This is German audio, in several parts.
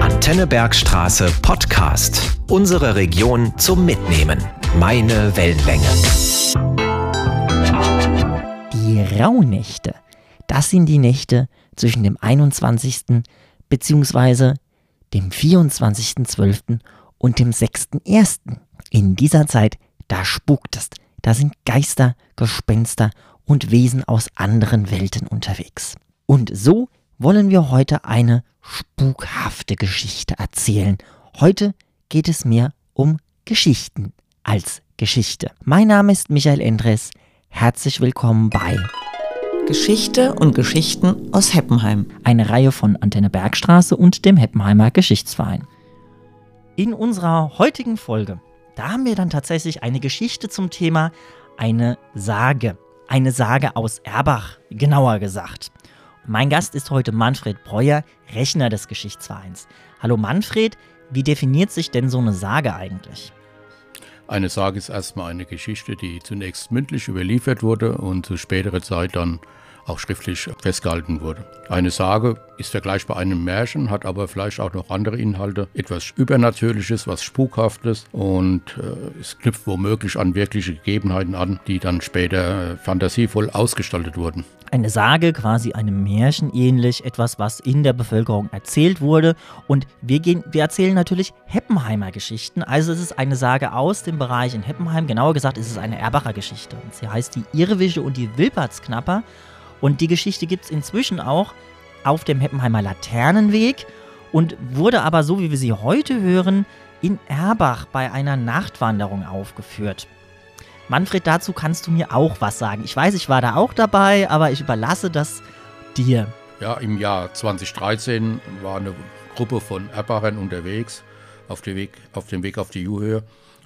Antennebergstraße Podcast. Unsere Region zum Mitnehmen. Meine Wellenlänge. Die Rauhnächte. Das sind die Nächte zwischen dem 21. bzw. dem 24.12. und dem 6.1. In dieser Zeit, da spukt es. Da sind Geister, Gespenster und Wesen aus anderen Welten unterwegs. Und so wollen wir heute eine spukhafte Geschichte erzählen. Heute geht es mehr um Geschichten als Geschichte. Mein Name ist Michael Endres. Herzlich willkommen bei Geschichte und Geschichten aus Heppenheim. Eine Reihe von Antenne Bergstraße und dem Heppenheimer Geschichtsverein. In unserer heutigen Folge, da haben wir dann tatsächlich eine Geschichte zum Thema eine Sage. Eine Sage aus Erbach, genauer gesagt. Mein Gast ist heute Manfred Breuer, Rechner des Geschichtsvereins. Hallo Manfred, wie definiert sich denn so eine Sage eigentlich? Eine Sage ist erstmal eine Geschichte, die zunächst mündlich überliefert wurde und zu späterer Zeit dann auch schriftlich festgehalten wurde. Eine Sage ist vergleichbar einem Märchen, hat aber vielleicht auch noch andere Inhalte, etwas Übernatürliches, was Spukhaftes und äh, es knüpft womöglich an wirkliche Gegebenheiten an, die dann später äh, fantasievoll ausgestaltet wurden. Eine Sage, quasi einem Märchen ähnlich, etwas, was in der Bevölkerung erzählt wurde. Und wir, gehen, wir erzählen natürlich Heppenheimer Geschichten. Also es ist eine Sage aus dem Bereich in Heppenheim. Genauer gesagt ist es eine Erbacher Geschichte. Sie heißt die Irrwische und die Wilpertsknapper. Und die Geschichte gibt es inzwischen auch auf dem Heppenheimer Laternenweg und wurde aber, so wie wir sie heute hören, in Erbach bei einer Nachtwanderung aufgeführt. Manfred, dazu kannst du mir auch was sagen. Ich weiß, ich war da auch dabei, aber ich überlasse das dir. Ja, im Jahr 2013 war eine Gruppe von Erbachern unterwegs auf dem Weg auf, dem Weg auf die Juhöhe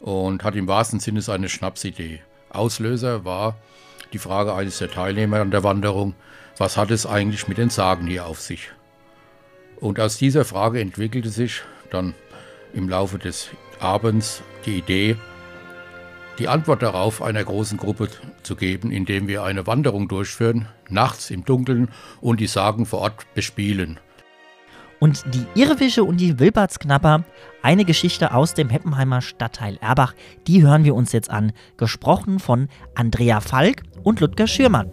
und hat im wahrsten Sinne seine Schnapsidee. Auslöser war die Frage eines der Teilnehmer an der Wanderung, was hat es eigentlich mit den Sagen hier auf sich? Und aus dieser Frage entwickelte sich dann im Laufe des Abends die Idee, die Antwort darauf einer großen Gruppe zu geben, indem wir eine Wanderung durchführen, nachts im Dunkeln und die Sagen vor Ort bespielen. Und die Irrwische und die Wilbertsknapper, eine Geschichte aus dem Heppenheimer Stadtteil Erbach, die hören wir uns jetzt an, gesprochen von Andrea Falk und Ludger Schürmann.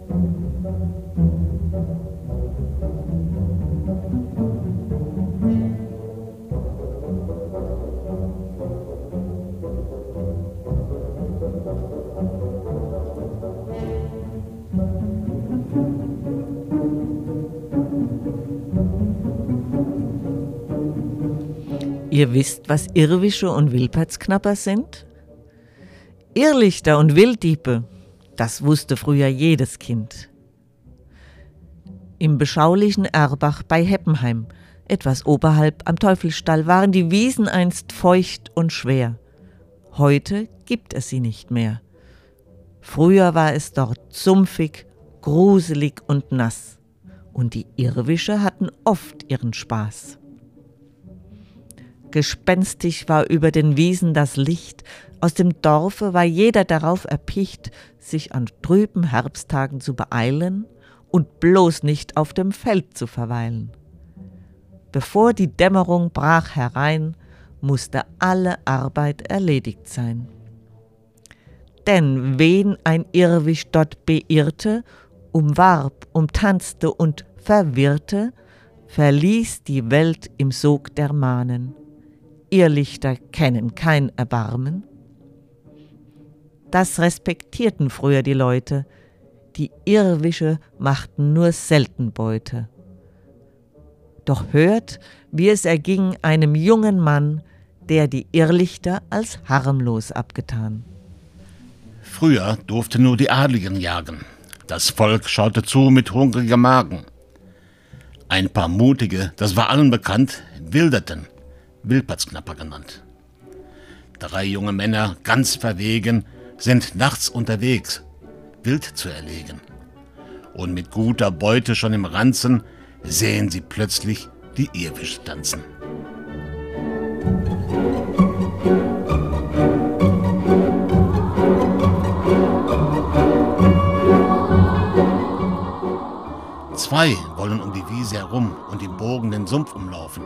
Ihr wisst, was Irrwische und Wilpertsknapper sind? Irrlichter und Wilddiebe, das wusste früher jedes Kind. Im beschaulichen Erbach bei Heppenheim, etwas oberhalb am Teufelstall, waren die Wiesen einst feucht und schwer. Heute gibt es sie nicht mehr. Früher war es dort sumpfig, gruselig und nass, und die Irrwische hatten oft ihren Spaß. Gespenstig war über den Wiesen das Licht, aus dem Dorfe war jeder darauf erpicht, sich an trüben Herbsttagen zu beeilen und bloß nicht auf dem Feld zu verweilen. Bevor die Dämmerung brach herein, musste alle Arbeit erledigt sein. Denn wen ein Irrwisch dort beirrte, umwarb, umtanzte und verwirrte, verließ die Welt im Sog der Mahnen. Irrlichter kennen kein Erbarmen. Das respektierten früher die Leute, die Irrwische machten nur selten Beute. Doch hört, wie es erging einem jungen Mann, der die Irrlichter als harmlos abgetan. Früher durften nur die Adligen jagen. Das Volk schaute zu mit hungrigem Magen. Ein paar Mutige, das war allen bekannt, wilderten Wilpertsknapper genannt. Drei junge Männer, ganz verwegen, sind nachts unterwegs, wild zu erlegen. Und mit guter Beute schon im Ranzen sehen sie plötzlich die Irrwisch tanzen. Zwei wollen um die Wiese herum und im Bogen den Sumpf umlaufen.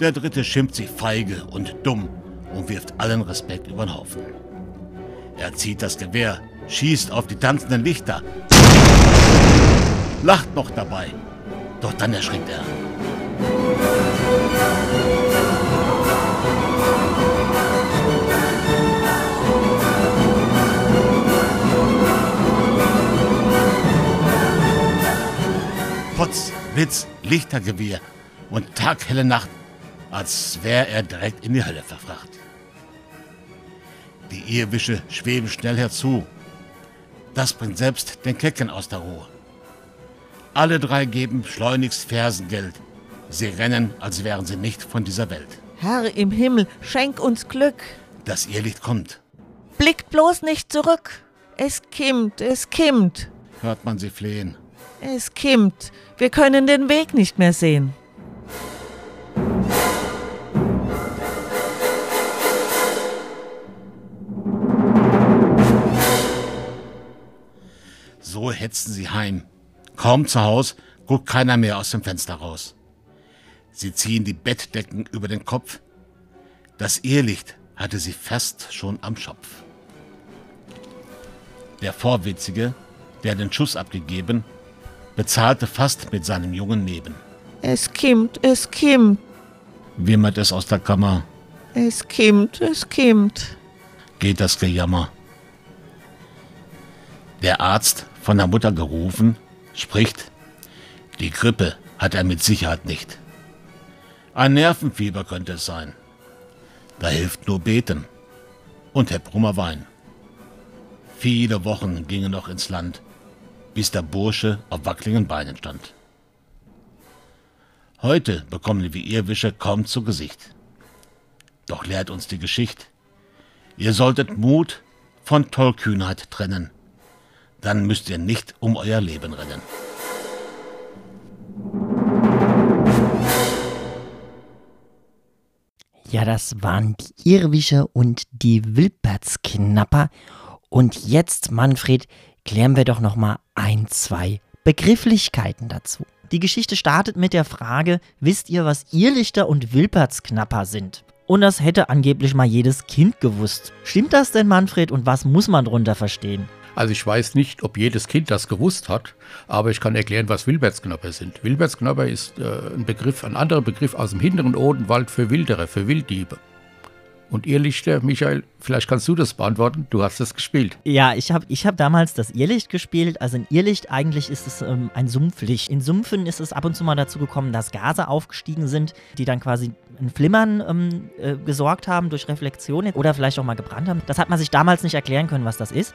Der dritte schimpft sie feige und dumm und wirft allen Respekt über den Haufen. Er zieht das Gewehr, schießt auf die tanzenden Lichter, lacht noch dabei. Doch dann erschrickt er. Potz, Blitz, Lichtergewehr und taghelle Nacht, als wäre er direkt in die Hölle verfracht. Die Irrwische schweben schnell herzu. Das bringt selbst den Kecken aus der Ruhe. Alle drei geben schleunigst Fersengeld. Sie rennen, als wären sie nicht von dieser Welt. Herr im Himmel, schenk uns Glück. Das Irrlicht kommt, Blickt bloß nicht zurück. Es kimmt, es kimmt, hört man sie flehen. es kimmt. Wir können den Weg nicht mehr sehen. So hetzen sie heim. Kaum zu Haus guckt keiner mehr aus dem Fenster raus. Sie ziehen die Bettdecken über den Kopf. Das Irrlicht hatte sie fast schon am Schopf. Der Vorwitzige, der den Schuss abgegeben, bezahlte fast mit seinem jungen Leben. Es kimmt, es kimmt, Wimmert es aus der Kammer, es kimmt, es kimmt. geht das Gejammer. Der Arzt, von der Mutter gerufen, spricht, die Grippe hat er mit Sicherheit nicht. Ein Nervenfieber könnte es sein. Da hilft nur Beten und Herr Brummer Wein. Viele Wochen gingen noch ins Land, bis der Bursche auf wackeligen Beinen stand. Heute bekommen wir Irrwische kaum zu Gesicht. Doch lehrt uns die Geschichte. Ihr solltet Mut von Tollkühnheit trennen. Dann müsst ihr nicht um euer Leben rennen. Ja, das waren die Irrwische und die Wilpertsknapper. Und jetzt, Manfred, klären wir doch noch mal ein, zwei Begrifflichkeiten dazu. Die Geschichte startet mit der Frage, wisst ihr, was Irrlichter und Wilpertsknapper sind? Und das hätte angeblich mal jedes Kind gewusst. Stimmt das denn, Manfred? Und was muss man drunter verstehen? Also ich weiß nicht, ob jedes Kind das gewusst hat, aber ich kann erklären, was Wilbertsknapper sind. Wilbertsknapper ist äh, ein Begriff, ein anderer Begriff aus dem hinteren Odenwald für Wilderer, für Wilddiebe. Und Irrlichter, Michael, vielleicht kannst du das beantworten, du hast das gespielt. Ja, ich habe ich hab damals das Irrlicht gespielt. Also ein Irrlicht, eigentlich ist es ähm, ein Sumpflicht. In Sumpfen ist es ab und zu mal dazu gekommen, dass Gase aufgestiegen sind, die dann quasi ein Flimmern ähm, äh, gesorgt haben durch Reflexion oder vielleicht auch mal gebrannt haben. Das hat man sich damals nicht erklären können, was das ist.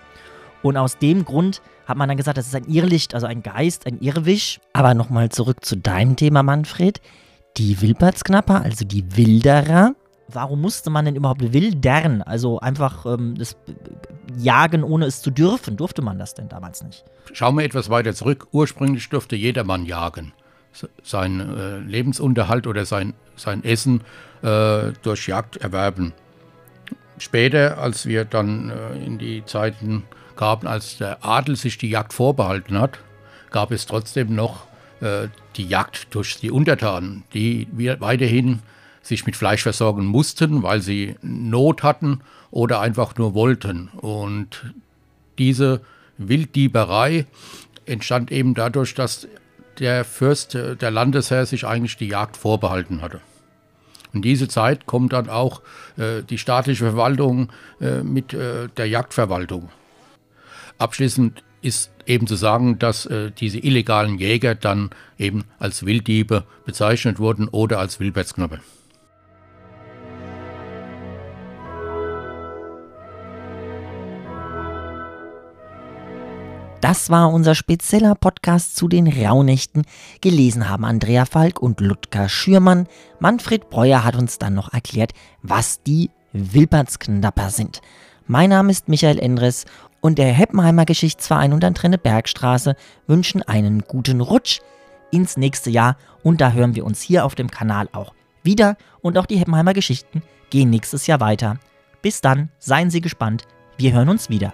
Und aus dem Grund hat man dann gesagt, das ist ein Irrlicht, also ein Geist, ein Irrwisch. Aber nochmal zurück zu deinem Thema, Manfred. Die Wilpertsknapper, also die Wilderer. Warum musste man denn überhaupt wildern? Also einfach ähm, das Jagen, ohne es zu dürfen. Durfte man das denn damals nicht? Schauen wir etwas weiter zurück. Ursprünglich durfte jedermann jagen. Se- Sein äh, Lebensunterhalt oder sein, sein Essen äh, durch Jagd erwerben. Später, als wir dann äh, in die Zeiten kamen, als der Adel sich die Jagd vorbehalten hat, gab es trotzdem noch äh, die Jagd durch die Untertanen, die weiterhin sich mit Fleisch versorgen mussten, weil sie Not hatten oder einfach nur wollten. Und diese Wilddieberei entstand eben dadurch, dass der Fürst, äh, der Landesherr, sich eigentlich die Jagd vorbehalten hatte. In diese Zeit kommt dann auch äh, die staatliche Verwaltung äh, mit äh, der Jagdverwaltung. Abschließend ist eben zu sagen, dass äh, diese illegalen Jäger dann eben als Wilddiebe bezeichnet wurden oder als Wilbertsknapper. Das war unser spezieller Podcast zu den Rauhnächten. Gelesen haben Andrea Falk und Ludger Schürmann. Manfred Breuer hat uns dann noch erklärt, was die Wilpertsknapper sind. Mein Name ist Michael Endres und der Heppenheimer Geschichtsverein und Antenne Bergstraße wünschen einen guten Rutsch ins nächste Jahr und da hören wir uns hier auf dem Kanal auch wieder und auch die Heppenheimer Geschichten gehen nächstes Jahr weiter. Bis dann, seien Sie gespannt, wir hören uns wieder.